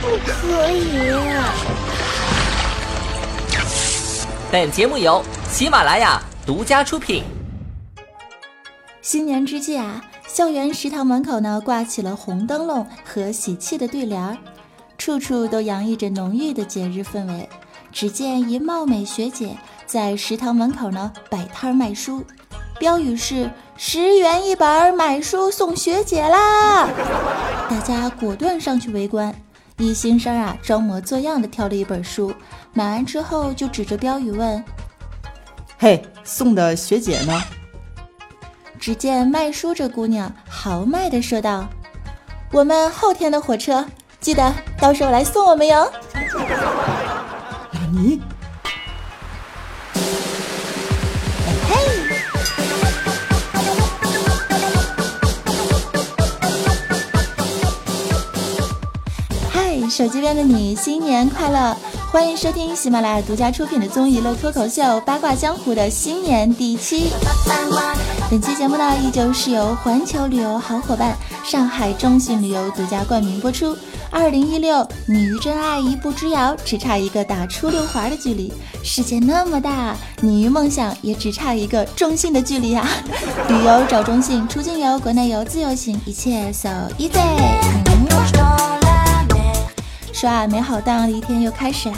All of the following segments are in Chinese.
不可以。本节目由喜马拉雅独家出品。新年之际啊，校园食堂门口呢挂起了红灯笼和喜气的对联儿，处处都洋溢着浓郁的节日氛围。只见一貌美学姐在食堂门口呢摆摊卖书，标语是“十元一本，买书送学姐啦”。大家果断上去围观，一新生啊装模作样的挑了一本书，买完之后就指着标语问：“嘿，送的学姐呢？”只见卖书这姑娘豪迈的说道：“我们后天的火车，记得到时候来送我们哟。”你，手机边的你，新年快乐！欢迎收听喜马拉雅独家出品的综艺乐脱口秀《八卦江湖》的新年第一期。本期节目呢，依旧是由环球旅游好伙伴上海中信旅游独家冠名播出。二零一六，你与真爱一步之遥，只差一个打出溜滑的距离。世界那么大，你与梦想也只差一个中信的距离啊！旅游找中信，出境游、国内游、自由行，一切 so easy。说啊，美好荡漾的一天又开始啦！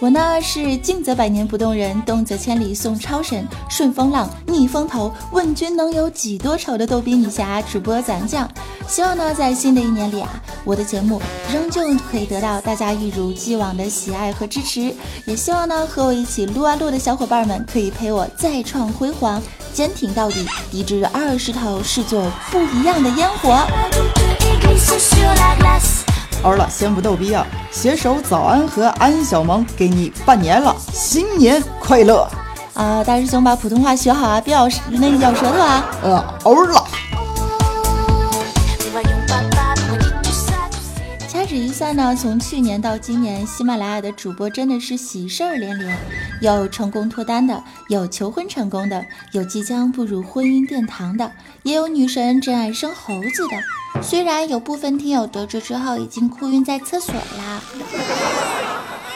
我呢是静则百年不动人，动则千里送超神，顺风浪，逆风头，问君能有几多愁的逗比女侠主播咱酱。希望呢，在新的一年里啊，我的节目仍旧可以得到大家一如既往的喜爱和支持。也希望呢，和我一起撸啊撸的小伙伴们可以陪我再创辉煌，坚挺到底，抵制二十头视作不一样的烟火。好了，先不逗逼啊！携手早安和安小萌给你拜年了，新年快乐！啊，大师兄把普通话学好啊，别咬那个咬舌头啊！呃，欧了。掐指一算呢，从去年到今年，喜马拉雅的主播真的是喜事儿连连，有成功脱单的，有求婚成功的，有即将步入婚姻殿堂的，也有女神真爱生猴子的。虽然有部分听友得知之后已经哭晕在厕所啦，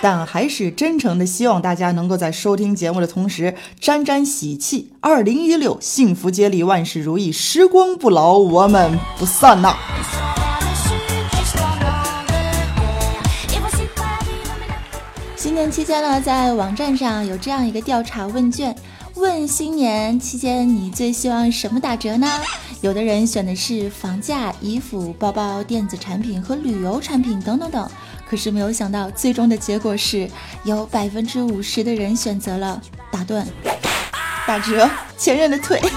但还是真诚的希望大家能够在收听节目的同时沾沾喜气。二零一六，幸福接力，万事如意，时光不老，我们不散呐！期间呢，在网站上有这样一个调查问卷，问新年期间你最希望什么打折呢？有的人选的是房价、衣服、包包、电子产品和旅游产品等等等，可是没有想到，最终的结果是有百分之五十的人选择了打断、打折前任的腿。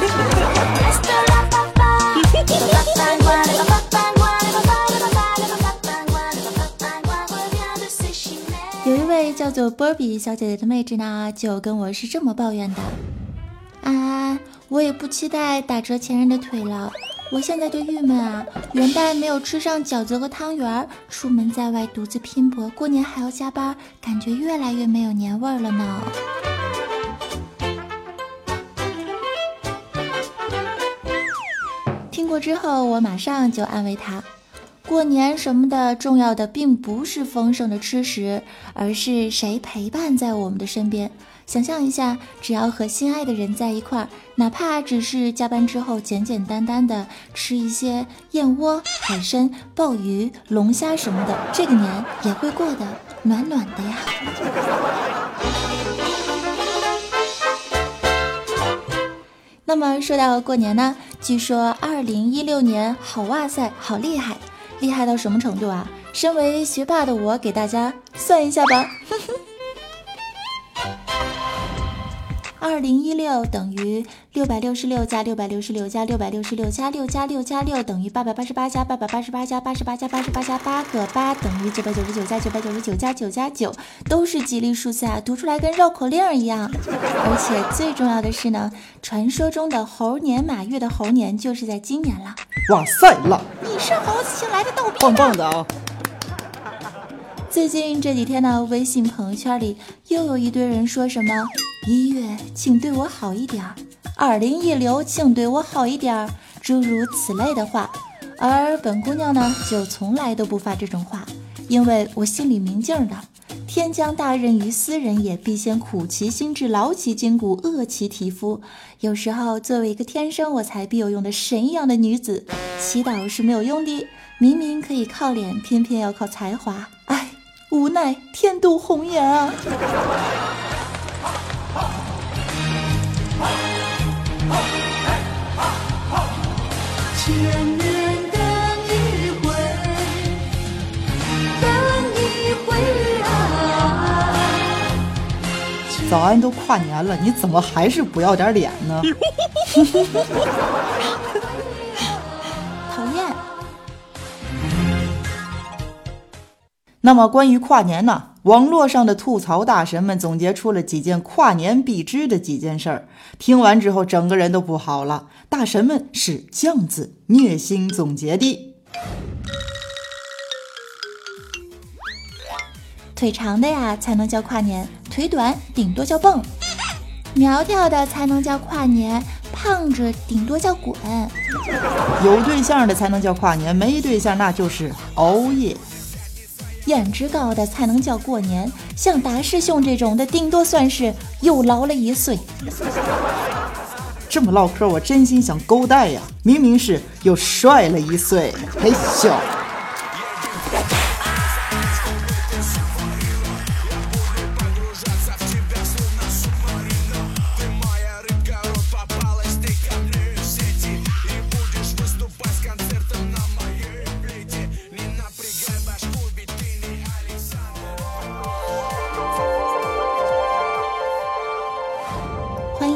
有一位叫做波比小姐姐的妹纸呢，就跟我是这么抱怨的：啊。我也不期待打折前任的腿了，我现在就郁闷啊！元旦没有吃上饺子和汤圆，出门在外独自拼搏，过年还要加班，感觉越来越没有年味了呢。听过之后，我马上就安慰他：过年什么的，重要的并不是丰盛的吃食，而是谁陪伴在我们的身边。想象一下，只要和心爱的人在一块儿，哪怕只是加班之后简简单单的吃一些燕窝、海参、鲍鱼、龙虾什么的，这个年也会过得暖暖的呀。那么说到过年呢，据说二零一六年好哇塞，好厉害，厉害到什么程度啊？身为学霸的我，给大家算一下吧。二零一六等于六百六十六加六百六十六加六百六十六加六加六加六等于八百八十八加八百八十八加八十八加八十八加八个八等于九百九十九加九百九十九加九加九，都是吉利数字啊，读出来跟绕口令一样。而且最重要的是呢，传说中的猴年马月的猴年就是在今年了。哇塞了，你是猴子请来的逗比，棒棒的啊！最近这几天呢，微信朋友圈里又有一堆人说什么“一月请对我好一点儿”，“二零一六请对我好一点儿”，诸如此类的话。而本姑娘呢，就从来都不发这种话，因为我心里明镜儿的。天将大任于斯人也，必先苦其心志，劳其筋骨，饿其体肤。有时候，作为一个天生我材必有用的神一样的女子，祈祷是没有用的。明明可以靠脸，偏偏要靠才华。唉。无奈天妒红颜啊！千年等一回，等一回啊！早安，都跨年了，你怎么还是不要点脸呢？讨厌那么关于跨年呢？网络上的吐槽大神们总结出了几件跨年必知的几件事儿。听完之后，整个人都不好了。大神们是这样子虐心总结的：腿长的呀才能叫跨年，腿短顶多叫蹦；苗条的才能叫跨年，胖子顶多叫滚；有对象的才能叫跨年，没对象那就是熬夜。颜值高的才能叫过年，像达师兄这种的，顶多算是又老了一岁。这么唠嗑，我真心想勾搭呀！明明是又帅了一岁，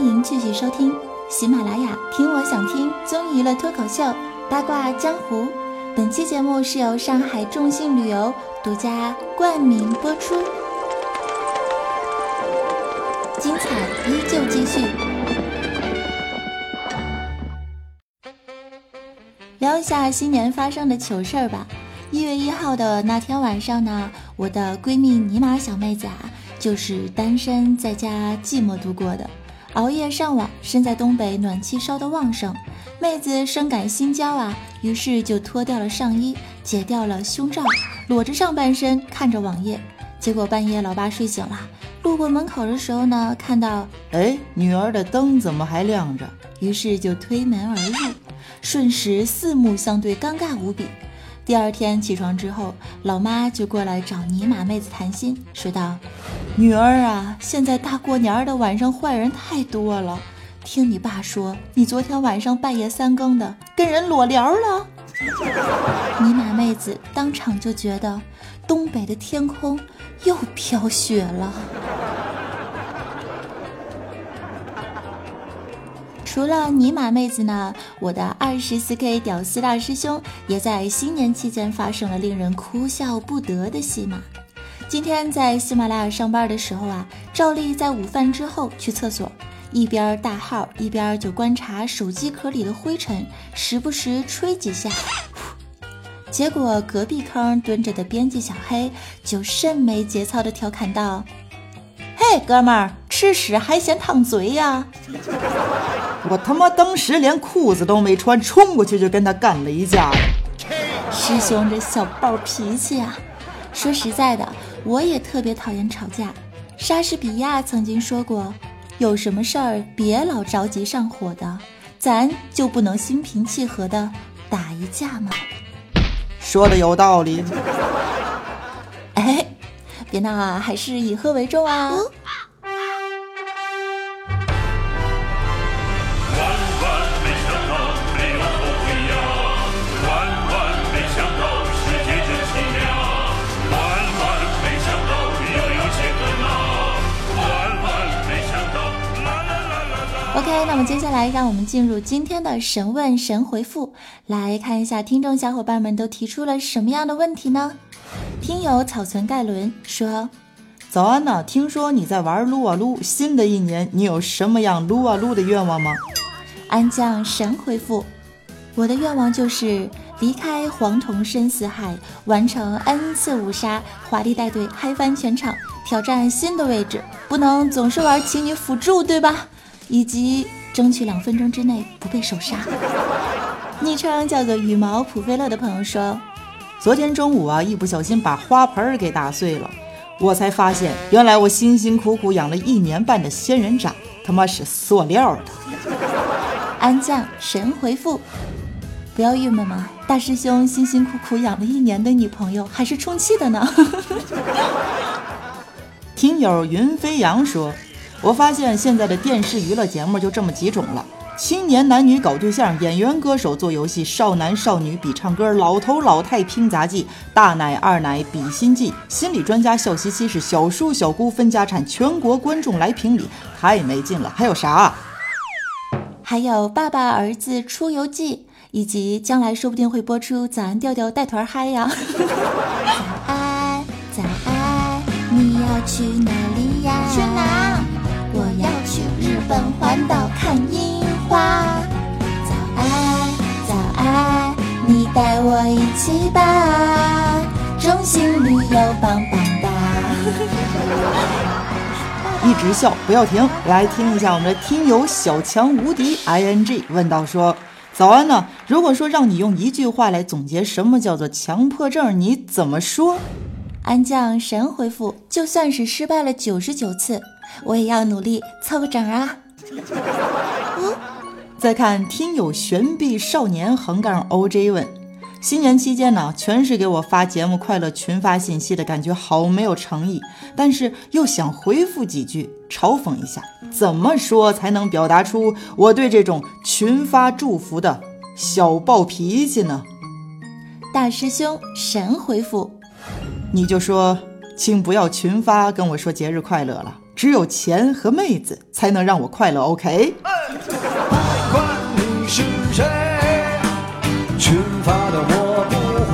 欢迎。继续收听喜马拉雅，听我想听综艺娱乐脱口秀八卦江湖。本期节目是由上海众信旅游独家冠名播出，精彩依旧继续。聊一下新年发生的糗事儿吧。一月一号的那天晚上呢，我的闺蜜尼玛小妹子啊，就是单身在家寂寞度过的。熬夜上网，身在东北，暖气烧得旺盛。妹子深感心焦啊，于是就脱掉了上衣，解掉了胸罩，裸着上半身看着网页。结果半夜老爸睡醒了，路过门口的时候呢，看到哎，女儿的灯怎么还亮着？于是就推门而入，瞬时四目相对，尴尬无比。第二天起床之后，老妈就过来找尼玛妹子谈心，说道：“女儿啊，现在大过年的晚上坏人太多了。听你爸说，你昨天晚上半夜三更的跟人裸聊了。”尼玛妹子当场就觉得东北的天空又飘雪了。除了尼玛妹子呢，我的二十四 K 屌丝大师兄也在新年期间发生了令人哭笑不得的戏码。今天在喜马拉雅上班的时候啊，照例在午饭之后去厕所，一边大号一边就观察手机壳里的灰尘，时不时吹几下。结果隔壁坑蹲着的编辑小黑就甚没节操的调侃道：“嘿，哥们儿，吃屎还嫌烫嘴呀？”我他妈当时连裤子都没穿，冲过去就跟他干了一架。师兄这小暴脾气啊！说实在的，我也特别讨厌吵架。莎士比亚曾经说过：“有什么事儿别老着急上火的，咱就不能心平气和的打一架吗？”说的有道理。哎，别闹啊，还是以喝为重啊。那么接下来让我们进入今天的神问神回复，来看一下听众小伙伴们都提出了什么样的问题呢？听友草存盖伦说：“早安呢，听说你在玩撸啊撸，新的一年你有什么样撸啊撸的愿望吗？”安将神回复：“我的愿望就是离开黄铜深似海，完成 N 次五杀，华丽带队嗨翻全场，挑战新的位置，不能总是玩请你辅助，对吧？”以及争取两分钟之内不被手杀。昵称叫做羽毛普菲勒的朋友说：“昨天中午啊，一不小心把花盆儿给打碎了，我才发现原来我辛辛苦苦养了一年半的仙人掌，他妈是塑料的。”安将神回复：“不要郁闷嘛，大师兄辛辛苦苦养了一年的女朋友还是充气的呢。”听友云飞扬说。我发现现在的电视娱乐节目就这么几种了：青年男女搞对象，演员歌手做游戏，少男少女比唱歌，老头老太拼杂技，大奶二奶比心计，心理专家笑嘻嘻，是小叔小姑分家产，全国观众来评理，太没劲了。还有啥？还有爸爸儿子出游记，以及将来说不定会播出早安调调带团嗨呀。早安，早安，你要去哪本环岛看樱花，早安早安，你带我一起吧，中心旅游棒棒哒。一直笑不要停，来听一下我们的听友小强无敌 i n g 问道说：早安呢？如果说让你用一句话来总结什么叫做强迫症，你怎么说？安将神回复：就算是失败了九十九次。我也要努力凑个整啊！再看听友悬臂少年横杠 OJ 问：新年期间呢，全是给我发节目快乐群发信息的感觉，好没有诚意。但是又想回复几句，嘲讽一下，怎么说才能表达出我对这种群发祝福的小暴脾气呢？大师兄神回复：你就说，请不要群发跟我说节日快乐了。只有钱和妹子才能让我快乐，OK？群发的我不会。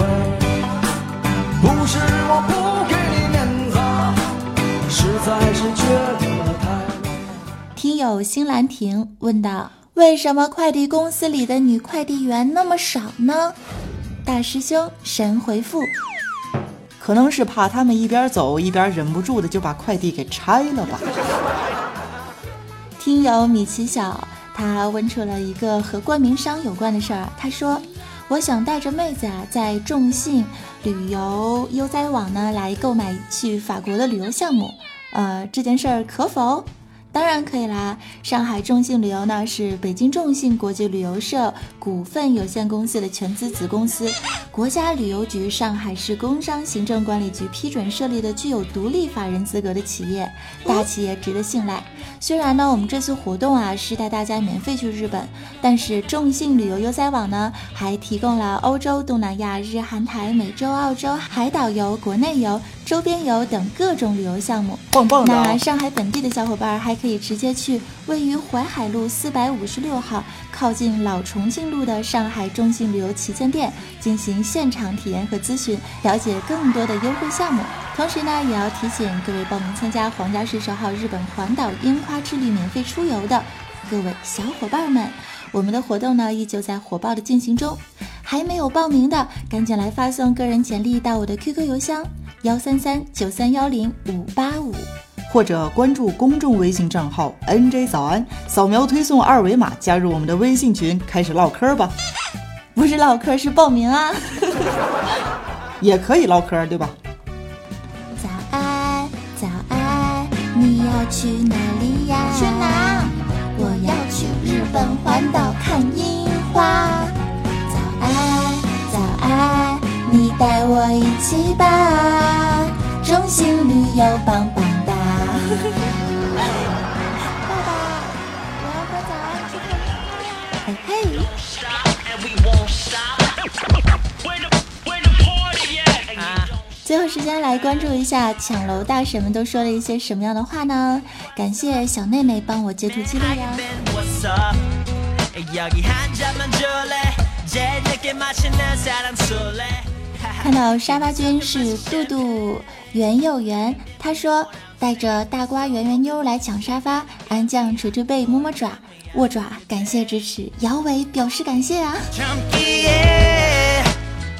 不是我不给你面子，实在是觉得太累听友新兰亭问道：“为什么快递公司里的女快递员那么少呢？”大师兄神回复。可能是怕他们一边走一边忍不住的就把快递给拆了吧。听友米奇小，他问出了一个和冠名商有关的事儿。他说：“我想带着妹子啊，在众信旅游悠哉网呢来购买去法国的旅游项目，呃，这件事儿可否？”当然可以啦！上海众信旅游呢是北京众信国际旅游社股份有限公司的全资子公司，国家旅游局上海市工商行政管理局批准设立的具有独立法人资格的企业，大企业值得信赖。虽然呢，我们这次活动啊是带大家免费去日本，但是众信旅游优哉网呢还提供了欧洲、东南亚、日韩台、美洲、澳洲、海岛游、国内游、周边游等各种旅游项目。棒棒的！那上海本地的小伙伴还可以。直接去位于淮海路四百五十六号、靠近老重庆路的上海中信旅游旗舰店进行现场体验和咨询，了解更多的优惠项目。同时呢，也要提醒各位报名参加皇家十九号日本环岛樱花之旅免费出游的各位小伙伴们，我们的活动呢依旧在火爆的进行中。还没有报名的，赶紧来发送个人简历到我的 QQ 邮箱幺三三九三幺零五八五。或者关注公众微信账号 “nj 早安”，扫描推送二维码加入我们的微信群，开始唠嗑吧。不是唠嗑，是报名啊。也可以唠嗑，对吧？早安，早安，你要去哪里呀？去哪？我要去日本环岛看樱花。带我一起吧，中心旅游棒棒。爸爸，我要和早安去看嘿嘿。最后时间来关注一下抢楼大神们都说了一些什么样的话呢？感谢小妹妹帮我截图记录呀。看到沙发君是杜杜圆又圆，他说带着大瓜圆圆妞来抢沙发，安酱捶捶背摸摸爪握爪，感谢支持，摇尾表示感谢啊。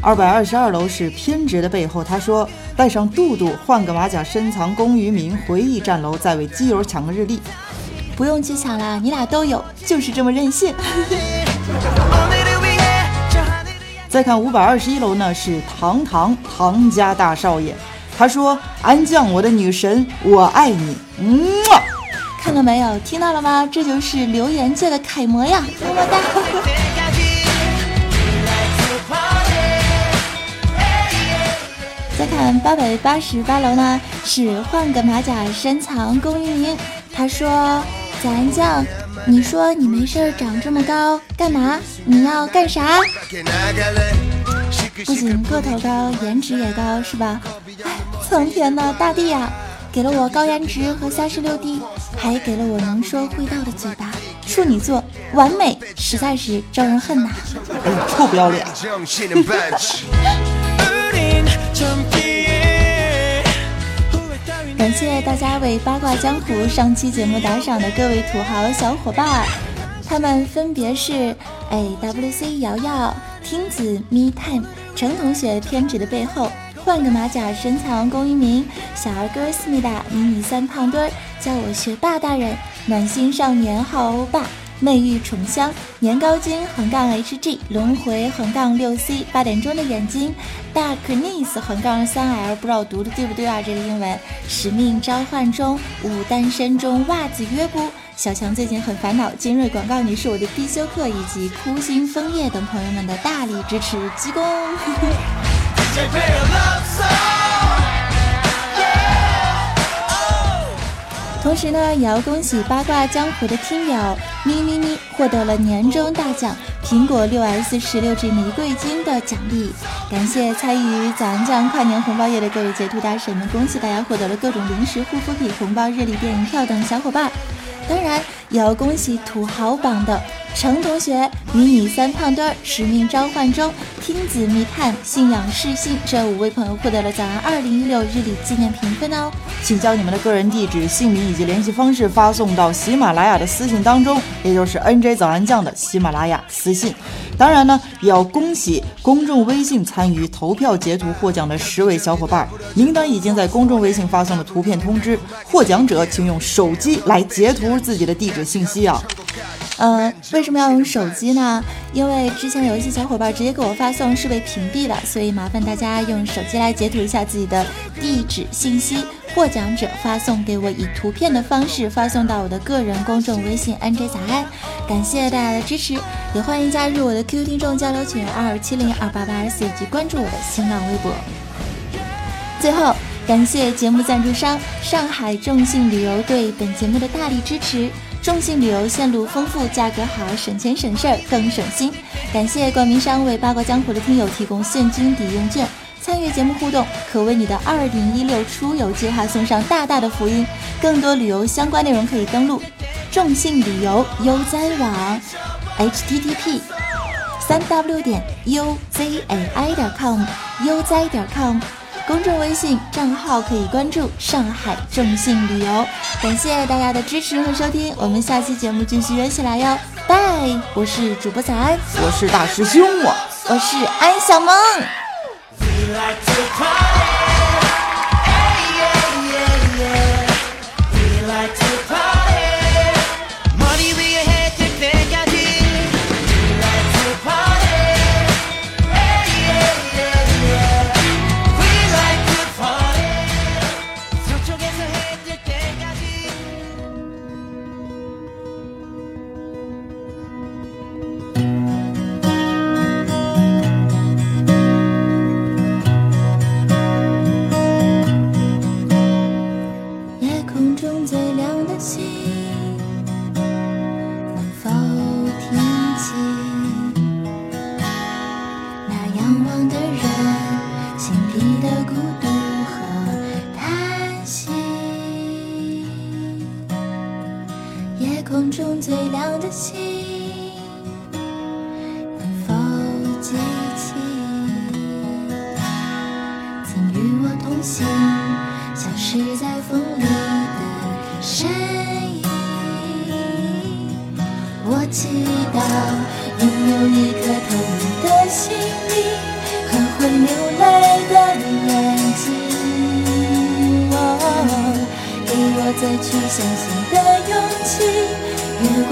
二百二十二楼是偏执的背后，他说带上杜杜换个马甲深藏功与名，回忆战楼再为基友抢个日历，不用去抢了，你俩都有，就是这么任性。再看五百二十一楼呢，是堂堂唐家大少爷，他说：“安酱，我的女神，我爱你。”嗯，看到没有？听到了吗？这就是留言界的楷模呀！么么哒。再看八百八十八楼呢，是换个马甲深藏功与名，他说：“早安酱。”你说你没事长这么高干嘛？你要干啥？不仅个头高，颜值也高，是吧？哎，苍天呐，大地呀，给了我高颜值和三十六 D，还给了我能说会道的嘴巴，处女座完美，实在是招人恨呐！哎，臭不要脸！感谢大家为八卦江湖上期节目打赏的各位土豪小伙伴，他们分别是 A W C 瑶瑶、听子 Me Time、程同学偏执的背后、换个马甲深藏功与名、小儿歌思密达、迷你三胖墩儿、叫我学霸大人、暖心少年好欧巴。魅玉重香，年糕精横杠 HG 轮回横杠六 C 八点钟的眼睛，Darkness 横杠三 L 不知道读的对不对啊？这个英文使命召唤中，五单身中袜子约不？小强最近很烦恼，精锐广告你是我的必修课，以及枯心枫叶等朋友们的大力支持，鞠躬。同时呢，也要恭喜八卦江湖的听友咪咪咪获得了年终大奖苹果六 S 十六 G 玫瑰金的奖励。感谢参与早安酱跨年红包夜的各位截图大神们，恭喜大家获得了各种零食、护肤品、红包、日历、电影票等小伙伴。当然，也要恭喜土豪榜的程同学、迷你三胖墩、使命召唤中、听子密探、信仰世信这五位朋友获得了早安二零一六日历纪念评分哦。请将你们的个人地址、姓名以及联系方式发送到喜马拉雅的私信当中，也就是 NJ 早安酱的喜马拉雅私信。当然呢，也要恭喜公众微信参与投票截图获奖的十位小伙伴，名单已经在公众微信发送了图片通知，获奖者请用手机来截图自己的地址信息啊。呃，为什么要用手机呢？因为之前有一些小伙伴直接给我发送是被屏蔽了，所以麻烦大家用手机来截图一下自己的地址信息。获奖者发送给我以图片的方式发送到我的个人公众微信 NJ 早安，感谢大家的支持，也欢迎加入我的 QQ 听众交流群二二七零二八八二四以及关注我的新浪微博。最后，感谢节目赞助商上海众信旅游对本节目的大力支持。众信旅游线路丰富，价格好，省钱省事儿更省心。感谢冠名商为八卦江湖的听友提供现金抵用券。参与节目互动，可为你的二零一六出游计划送上大大的福音。更多旅游相关内容可以登录众信旅游悠哉网，http 三 w 点 uzai 点 com 悠哉点 com，公众微信账号可以关注上海众信旅游。感谢大家的支持和收听，我们下期节目继续约起来哟，拜！我是主播早安，我是大师兄我，我是安小萌。的星，能否记起曾与我同行，消失在风里的身影？我祈祷拥有一颗透明的心灵和会流泪的眼睛。哦给我再去相信的勇气，越过